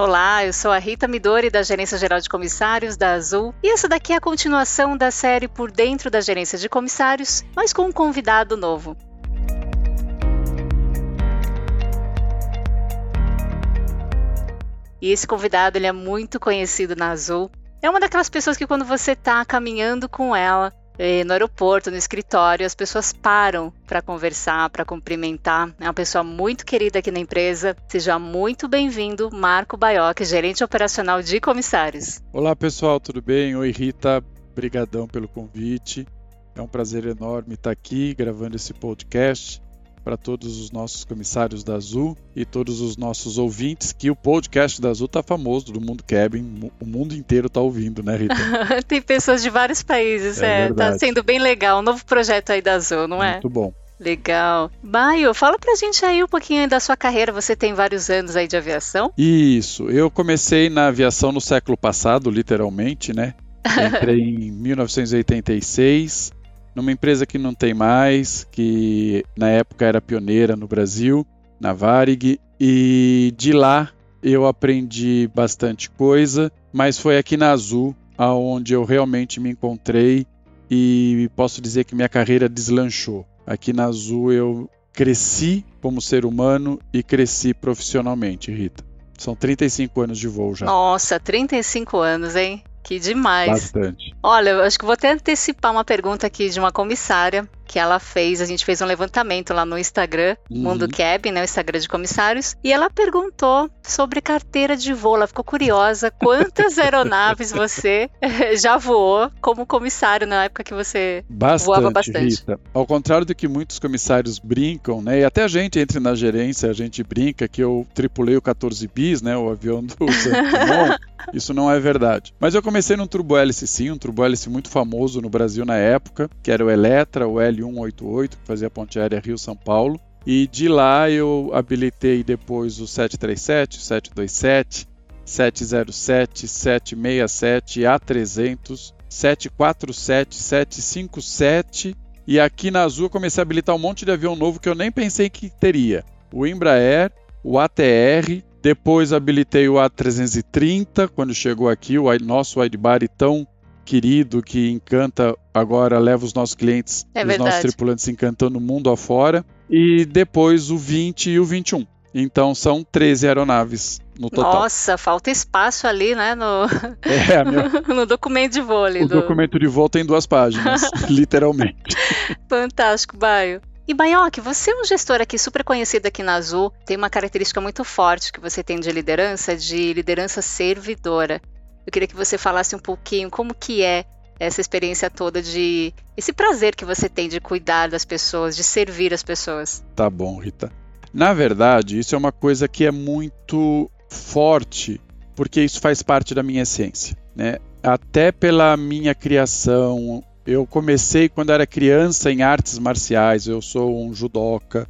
Olá, eu sou a Rita Midori da Gerência Geral de Comissários da Azul e essa daqui é a continuação da série Por Dentro da Gerência de Comissários, mas com um convidado novo. E esse convidado ele é muito conhecido na Azul. É uma daquelas pessoas que quando você está caminhando com ela, eh, no aeroporto, no escritório, as pessoas param para conversar, para cumprimentar. É uma pessoa muito querida aqui na empresa. Seja muito bem-vindo, Marco Baioc, gerente operacional de comissários. Olá, pessoal, tudo bem? Oi, Rita. Obrigadão pelo convite. É um prazer enorme estar aqui gravando esse podcast para todos os nossos comissários da Azul e todos os nossos ouvintes, que o podcast da Azul tá famoso do Mundo Cabin, o mundo inteiro tá ouvindo, né, Rita? Tem pessoas de vários países, é, é tá sendo bem legal, um novo projeto aí da Azul, não é? Muito bom. Legal. Baio, fala pra gente aí um pouquinho da sua carreira. Você tem vários anos aí de aviação? Isso. Eu comecei na aviação no século passado, literalmente, né? Entrei em 1986 numa empresa que não tem mais, que na época era pioneira no Brasil, na Varig, e de lá eu aprendi bastante coisa, mas foi aqui na Azul aonde eu realmente me encontrei e posso dizer que minha carreira deslanchou. Aqui na Azul eu cresci como ser humano e cresci profissionalmente, Rita. São 35 anos de voo já. Nossa, 35 anos, hein? Que demais. Bastante. Olha, eu acho que vou até antecipar uma pergunta aqui de uma comissária que ela fez. A gente fez um levantamento lá no Instagram, uhum. Mundo Cab, né, o Instagram de comissários, e ela perguntou sobre carteira de voo. Ela ficou curiosa quantas aeronaves você já voou como comissário na época que você bastante, voava bastante. Rita. Ao contrário do que muitos comissários brincam, né, e até a gente entra na gerência, a gente brinca que eu tripulei o 14 bis, né, o avião do Santos Isso não é verdade. Mas eu comecei num turbo-hélice sim, um turbo-hélice muito famoso no Brasil na época, que era o Eletra, o L188, que fazia a ponte aérea Rio-São Paulo. E de lá eu habilitei depois o 737, o 727, 707, 767, A300, 747, 757 e aqui na Azul eu comecei a habilitar um monte de avião novo que eu nem pensei que teria. O Embraer, o ATR, depois habilitei o A330 quando chegou aqui, o nosso widebody tão querido que encanta agora leva os nossos clientes, é os nossos tripulantes encantando o mundo afora. E depois o 20 e o 21. Então são 13 aeronaves no total. Nossa, falta espaço ali, né? No, é, meu... no documento de voo ali. O do... documento de voo tem duas páginas, literalmente. Fantástico, Baio. E Baioc, você é um gestor aqui super conhecido aqui na Azul, tem uma característica muito forte que você tem de liderança, de liderança servidora. Eu queria que você falasse um pouquinho como que é essa experiência toda de esse prazer que você tem de cuidar das pessoas, de servir as pessoas. Tá bom, Rita. Na verdade, isso é uma coisa que é muito forte, porque isso faz parte da minha essência, né? Até pela minha criação, eu comecei quando era criança em artes marciais, eu sou um judoca,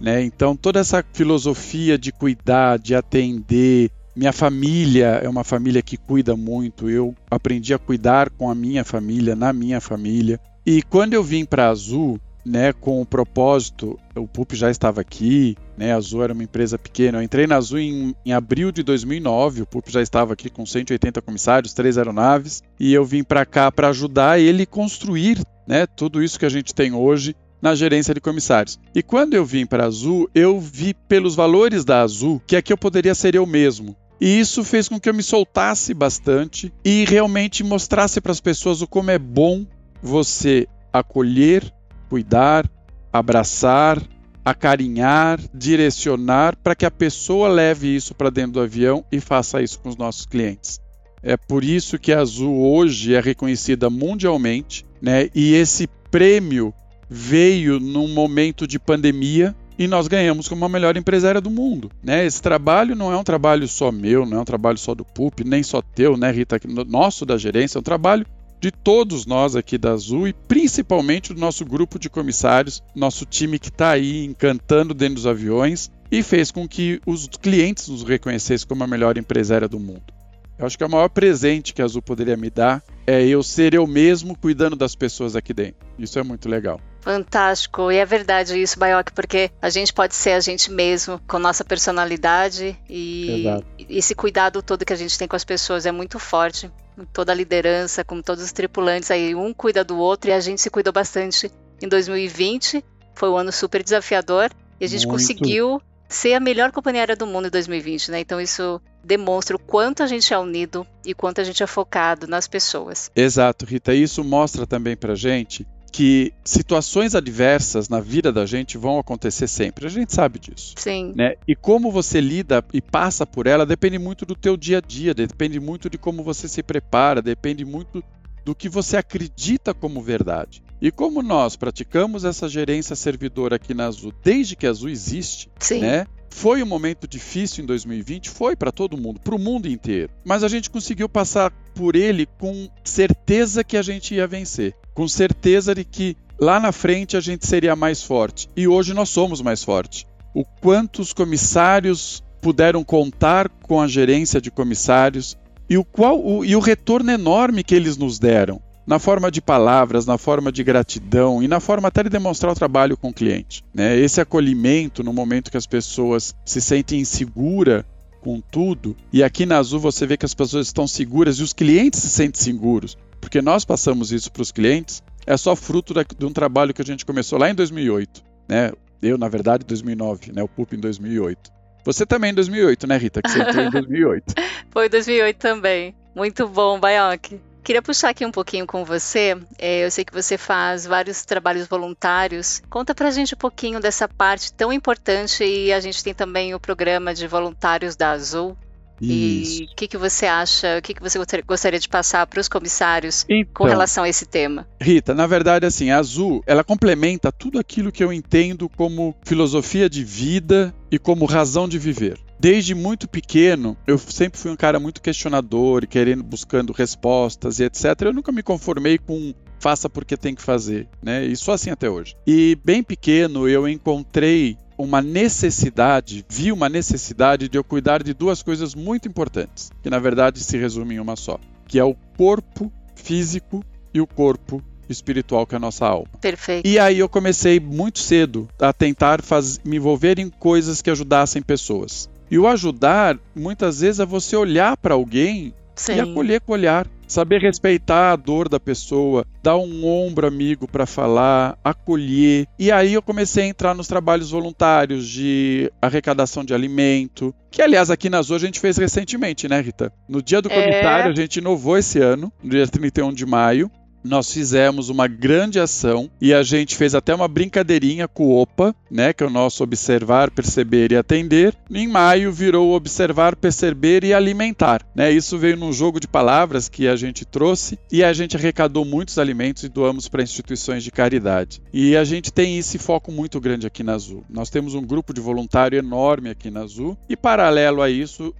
né? Então toda essa filosofia de cuidar, de atender, minha família é uma família que cuida muito. Eu aprendi a cuidar com a minha família, na minha família. E quando eu vim para Azul, né, com o propósito, o PUP já estava aqui, né, a Azul era uma empresa pequena. Eu entrei na Azul em, em abril de 2009, o PUP já estava aqui com 180 comissários, três aeronaves, e eu vim para cá para ajudar ele construir, né, tudo isso que a gente tem hoje na gerência de comissários. E quando eu vim para a Azul, eu vi pelos valores da Azul que aqui eu poderia ser eu mesmo. E isso fez com que eu me soltasse bastante e realmente mostrasse para as pessoas o como é bom você acolher cuidar, abraçar, acarinhar, direcionar para que a pessoa leve isso para dentro do avião e faça isso com os nossos clientes. É por isso que a Azul hoje é reconhecida mundialmente, né? E esse prêmio veio num momento de pandemia e nós ganhamos como a melhor empresária do mundo, né? Esse trabalho não é um trabalho só meu, não é um trabalho só do PUP, nem só teu, né, Rita? Nosso da gerência, é um trabalho de todos nós aqui da Azul e principalmente do nosso grupo de comissários, nosso time que está aí encantando dentro dos aviões e fez com que os clientes nos reconhecessem como a melhor empresária do mundo. Eu acho que é o maior presente que a Azul poderia me dar é eu ser eu mesmo cuidando das pessoas aqui dentro. Isso é muito legal. Fantástico. E é verdade isso, Baioc, porque a gente pode ser a gente mesmo, com nossa personalidade e Exato. esse cuidado todo que a gente tem com as pessoas é muito forte. Toda a liderança, com todos os tripulantes aí, um cuida do outro e a gente se cuidou bastante em 2020. Foi um ano super desafiador e a gente muito. conseguiu ser a melhor companhia aérea do mundo em 2020, né? Então isso demonstra o quanto a gente é unido e quanto a gente é focado nas pessoas. Exato, Rita. Isso mostra também pra gente que situações adversas na vida da gente vão acontecer sempre. A gente sabe disso. Sim. Né? E como você lida e passa por ela depende muito do teu dia a dia, depende muito de como você se prepara, depende muito do que você acredita como verdade. E como nós praticamos essa gerência servidora aqui na Azul desde que a Azul existe, Sim. né? Foi um momento difícil em 2020, foi para todo mundo, para o mundo inteiro. Mas a gente conseguiu passar por ele com certeza que a gente ia vencer, com certeza de que lá na frente a gente seria mais forte. E hoje nós somos mais fortes. O quanto os comissários puderam contar com a gerência de comissários e o, qual, o, e o retorno enorme que eles nos deram na forma de palavras, na forma de gratidão e na forma até de demonstrar o trabalho com o cliente. Né? Esse acolhimento no momento que as pessoas se sentem inseguras com tudo, e aqui na Azul você vê que as pessoas estão seguras e os clientes se sentem seguros, porque nós passamos isso para os clientes, é só fruto de um trabalho que a gente começou lá em 2008. Né? Eu, na verdade, em 2009, né? o PUP em 2008. Você também em 2008, né, Rita? Que você entrou em 2008. Foi 2008 também. Muito bom, Baioc. Queria puxar aqui um pouquinho com você. É, eu sei que você faz vários trabalhos voluntários. Conta pra gente um pouquinho dessa parte tão importante e a gente tem também o programa de voluntários da Azul. Isso. E o que, que você acha, o que, que você gostaria de passar para os comissários então, com relação a esse tema? Rita, na verdade, assim, a Azul, ela complementa tudo aquilo que eu entendo como filosofia de vida e como razão de viver. Desde muito pequeno, eu sempre fui um cara muito questionador e querendo, buscando respostas e etc. Eu nunca me conformei com faça porque tem que fazer, né? E sou assim até hoje. E bem pequeno eu encontrei uma necessidade, vi uma necessidade de eu cuidar de duas coisas muito importantes, que na verdade se resumem em uma só, que é o corpo físico e o corpo espiritual, que é a nossa alma. Perfeito. E aí eu comecei muito cedo a tentar faz... me envolver em coisas que ajudassem pessoas. E o ajudar, muitas vezes, é você olhar para alguém Sim. e acolher com o olhar saber respeitar a dor da pessoa, dar um ombro amigo para falar, acolher. E aí eu comecei a entrar nos trabalhos voluntários de arrecadação de alimento, que aliás aqui na Zoa a gente fez recentemente, né, Rita? No dia do é. comunitário é... a gente inovou esse ano, no dia 31 de maio, nós fizemos uma grande ação e a gente fez até uma brincadeirinha com o OPA, né, que é o nosso observar, perceber e atender. Em maio virou observar, perceber e alimentar, né? Isso veio num jogo de palavras que a gente trouxe e a gente arrecadou muitos alimentos e doamos para instituições de caridade. E a gente tem esse foco muito grande aqui na Azul. Nós temos um grupo de voluntário enorme aqui na Azul e paralelo a isso,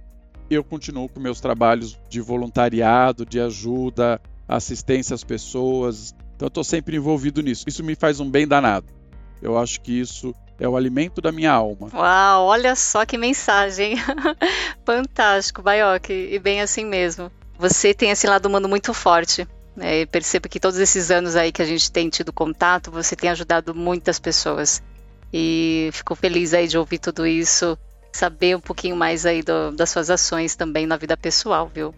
eu continuo com meus trabalhos de voluntariado, de ajuda assistência às pessoas. Então eu estou sempre envolvido nisso. Isso me faz um bem danado. Eu acho que isso é o alimento da minha alma. Uau, olha só que mensagem. Fantástico, Baioc, e bem assim mesmo. Você tem esse lado humano muito forte. Né? Percebo que todos esses anos aí que a gente tem tido contato, você tem ajudado muitas pessoas. E fico feliz aí de ouvir tudo isso, saber um pouquinho mais aí do, das suas ações também na vida pessoal, viu?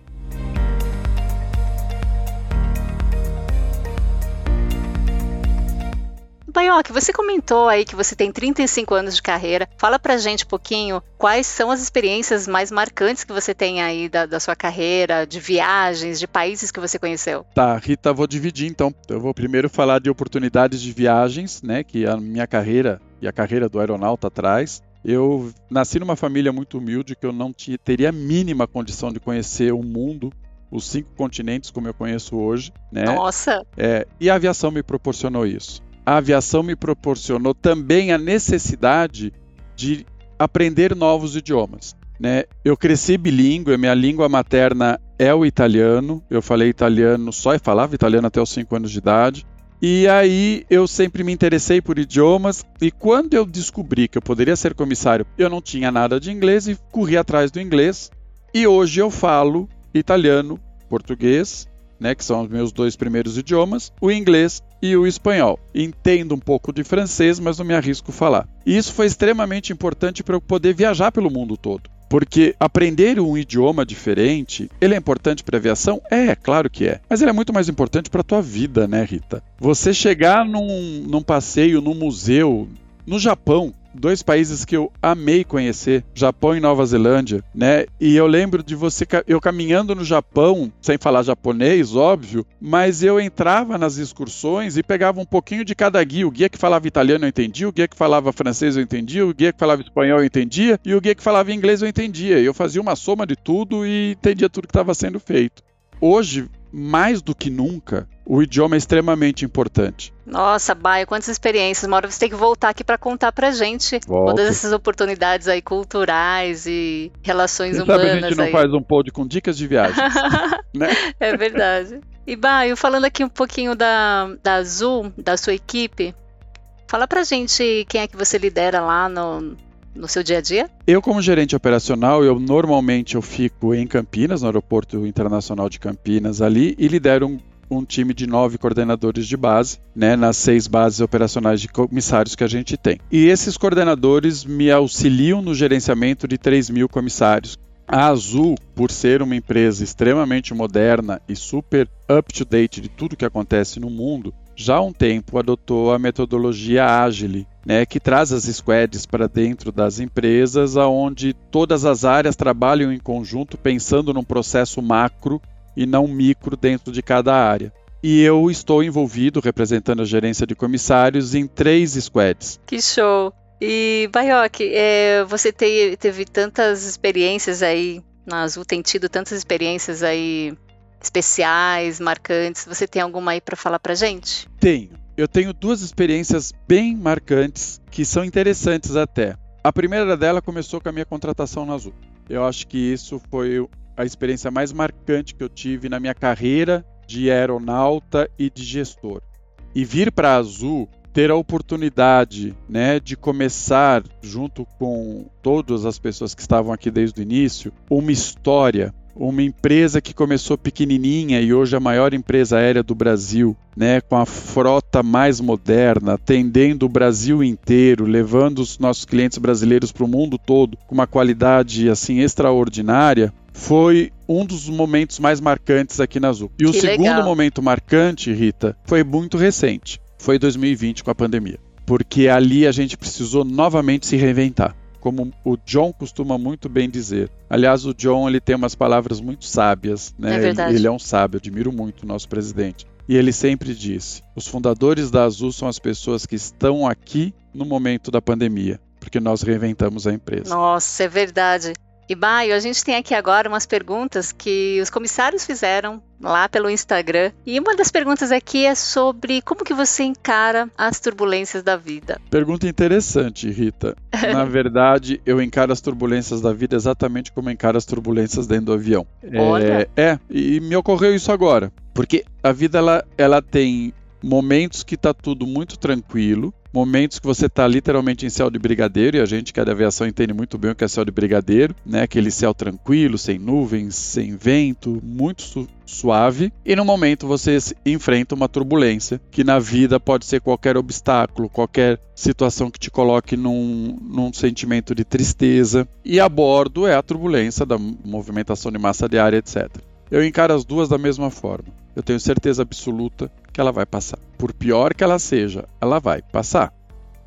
Baioc, você comentou aí que você tem 35 anos de carreira. Fala pra gente um pouquinho quais são as experiências mais marcantes que você tem aí da, da sua carreira, de viagens, de países que você conheceu. Tá, Rita, vou dividir então. Eu vou primeiro falar de oportunidades de viagens, né, que a minha carreira e a carreira do aeronauta traz. Eu nasci numa família muito humilde que eu não tinha, teria a mínima condição de conhecer o mundo os cinco continentes como eu conheço hoje, né? Nossa! É, e a aviação me proporcionou isso a aviação me proporcionou também a necessidade de aprender novos idiomas. Né? Eu cresci bilíngue, minha língua materna é o italiano. Eu falei italiano só e falava italiano até os 5 anos de idade. E aí eu sempre me interessei por idiomas e quando eu descobri que eu poderia ser comissário, eu não tinha nada de inglês e corri atrás do inglês. E hoje eu falo italiano, português, né, que são os meus dois primeiros idiomas, o inglês e o espanhol. Entendo um pouco de francês, mas não me arrisco a falar. E isso foi extremamente importante para eu poder viajar pelo mundo todo. Porque aprender um idioma diferente, ele é importante para aviação? É, claro que é. Mas ele é muito mais importante para a tua vida, né, Rita? Você chegar num, num passeio, num museu, no Japão, dois países que eu amei conhecer, Japão e Nova Zelândia, né? E eu lembro de você eu caminhando no Japão, sem falar japonês, óbvio, mas eu entrava nas excursões e pegava um pouquinho de cada guia. O guia que falava italiano eu entendia, o guia que falava francês eu entendia, o guia que falava espanhol eu entendia e o guia que falava inglês eu entendia. Eu fazia uma soma de tudo e entendia tudo que estava sendo feito. Hoje, mais do que nunca, o idioma é extremamente importante. Nossa, Baia, quantas experiências. Uma hora você tem que voltar aqui para contar pra gente Volto. todas essas oportunidades aí culturais e relações Quem humanas. Sabe a gente não aí. faz um pod com dicas de viagem, né? É verdade. E Baio, falando aqui um pouquinho da, da Azul, da sua equipe, fala pra gente quem é que você lidera lá no, no seu dia a dia? Eu, como gerente operacional, eu normalmente eu fico em Campinas, no Aeroporto Internacional de Campinas ali, e lidero um, um time de nove coordenadores de base, né, nas seis bases operacionais de comissários que a gente tem. E esses coordenadores me auxiliam no gerenciamento de 3 mil comissários. A Azul, por ser uma empresa extremamente moderna e super up-to-date de tudo que acontece no mundo, já há um tempo adotou a metodologia Agile, né, que traz as squads para dentro das empresas, aonde todas as áreas trabalham em conjunto pensando num processo macro e não micro dentro de cada área. E eu estou envolvido, representando a gerência de comissários, em três squads. Que show! E, Baioc, é, você te, teve tantas experiências aí na Azul, tem tido tantas experiências aí especiais, marcantes. Você tem alguma aí para falar para gente? Tenho. Eu tenho duas experiências bem marcantes que são interessantes até. A primeira dela começou com a minha contratação na Azul. Eu acho que isso foi a experiência mais marcante que eu tive na minha carreira de aeronauta e de gestor. E vir para a Azul, ter a oportunidade né, de começar, junto com todas as pessoas que estavam aqui desde o início, uma história uma empresa que começou pequenininha e hoje é a maior empresa aérea do Brasil, né, com a frota mais moderna, atendendo o Brasil inteiro, levando os nossos clientes brasileiros para o mundo todo com uma qualidade assim extraordinária, foi um dos momentos mais marcantes aqui na Azul. E que o segundo legal. momento marcante, Rita, foi muito recente. Foi 2020 com a pandemia. Porque ali a gente precisou novamente se reinventar como o John costuma muito bem dizer. Aliás, o John ele tem umas palavras muito sábias, né? É verdade. Ele é um sábio, admiro muito o nosso presidente. E ele sempre disse: os fundadores da Azul são as pessoas que estão aqui no momento da pandemia, porque nós reinventamos a empresa. Nossa, é verdade. E Baio, a gente tem aqui agora umas perguntas que os comissários fizeram lá pelo Instagram. E uma das perguntas aqui é sobre como que você encara as turbulências da vida. Pergunta interessante, Rita. Na verdade, eu encaro as turbulências da vida exatamente como encaro as turbulências dentro do avião. Olha. É, é, e me ocorreu isso agora. Porque a vida ela, ela tem momentos que está tudo muito tranquilo, momentos que você está literalmente em céu de brigadeiro, e a gente que é da aviação entende muito bem o que é céu de brigadeiro, né? Aquele céu tranquilo, sem nuvens, sem vento, muito su suave. E no momento você enfrenta uma turbulência, que na vida pode ser qualquer obstáculo, qualquer situação que te coloque num, num sentimento de tristeza. E a bordo é a turbulência da movimentação de massa diária, etc. Eu encaro as duas da mesma forma. Eu tenho certeza absoluta que ela vai passar. Por pior que ela seja, ela vai passar.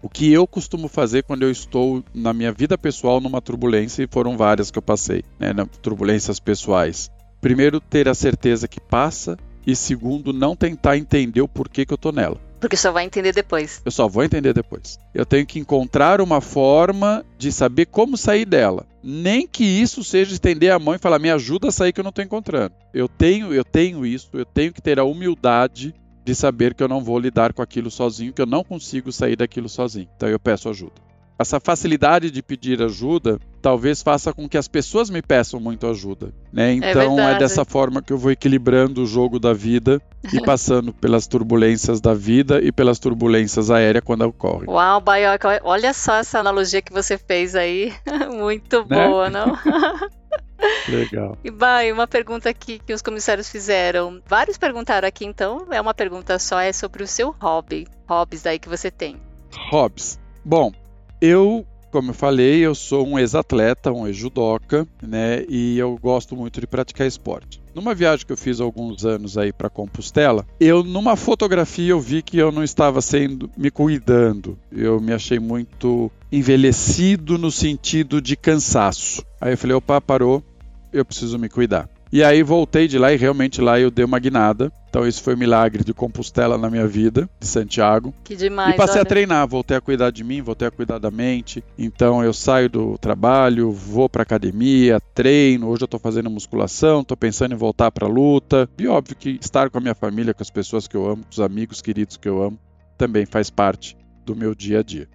O que eu costumo fazer quando eu estou na minha vida pessoal numa turbulência, e foram várias que eu passei, né, turbulências pessoais. Primeiro, ter a certeza que passa, e segundo, não tentar entender o porquê que eu tô nela. Porque só vai entender depois. Eu só vou entender depois. Eu tenho que encontrar uma forma de saber como sair dela. Nem que isso seja estender a mão e falar: "Me ajuda a sair que eu não estou encontrando". Eu tenho, eu tenho isso, eu tenho que ter a humildade de saber que eu não vou lidar com aquilo sozinho, que eu não consigo sair daquilo sozinho. Então eu peço ajuda. essa facilidade de pedir ajuda talvez faça com que as pessoas me peçam muito ajuda, né? É então é, é, dessa forma que eu vou equilibrando o jogo da vida e passando pelas turbulências da vida e pelas turbulências aéreas quando ocorrem. Uau, Baioca, olha só essa analogia que você fez aí, muito né? boa, não? Legal. E vai, uma pergunta aqui que os comissários fizeram. Vários perguntaram aqui, então é uma pergunta só, é sobre o seu hobby. Hobbies aí que você tem. Hobbies. Bom, eu, como eu falei, eu sou um ex-atleta, um ex-judoca, né? E eu gosto muito de praticar esporte. Numa viagem que eu fiz há alguns anos aí para Compostela, eu numa fotografia eu vi que eu não estava sendo me cuidando. Eu me achei muito envelhecido no sentido de cansaço. Aí eu falei, opa, parou, eu preciso me cuidar. E aí voltei de lá e realmente lá eu dei uma guinada. Então esse foi o milagre de Compostela na minha vida, de Santiago. Que demais. E passei olha. a treinar, voltei a cuidar de mim, voltei a cuidar da mente. Então eu saio do trabalho, vou para academia, treino. Hoje eu tô fazendo musculação, tô pensando em voltar para luta. E óbvio que estar com a minha família, com as pessoas que eu amo, com os amigos queridos que eu amo, também faz parte do meu dia a dia.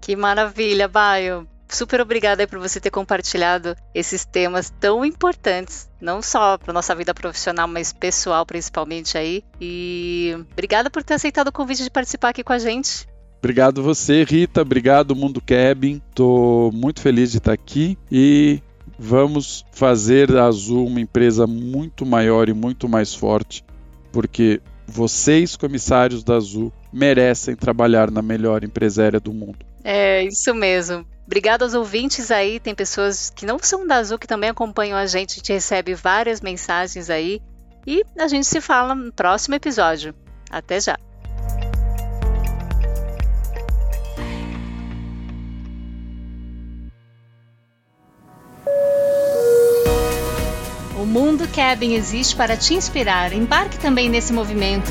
Que maravilha, Baio. Super obrigada por você ter compartilhado esses temas tão importantes, não só para nossa vida profissional, mas pessoal principalmente aí. E obrigada por ter aceitado o convite de participar aqui com a gente. Obrigado você, Rita. Obrigado, Mundo Cabin. Estou muito feliz de estar aqui e vamos fazer a Azul uma empresa muito maior e muito mais forte, porque vocês, comissários da Azul, merecem trabalhar na melhor empresa aérea do mundo. É, isso mesmo. Obrigada aos ouvintes aí. Tem pessoas que não são da Azul que também acompanham a gente. A gente recebe várias mensagens aí. E a gente se fala no próximo episódio. Até já! O Mundo Cabin existe para te inspirar. Embarque também nesse movimento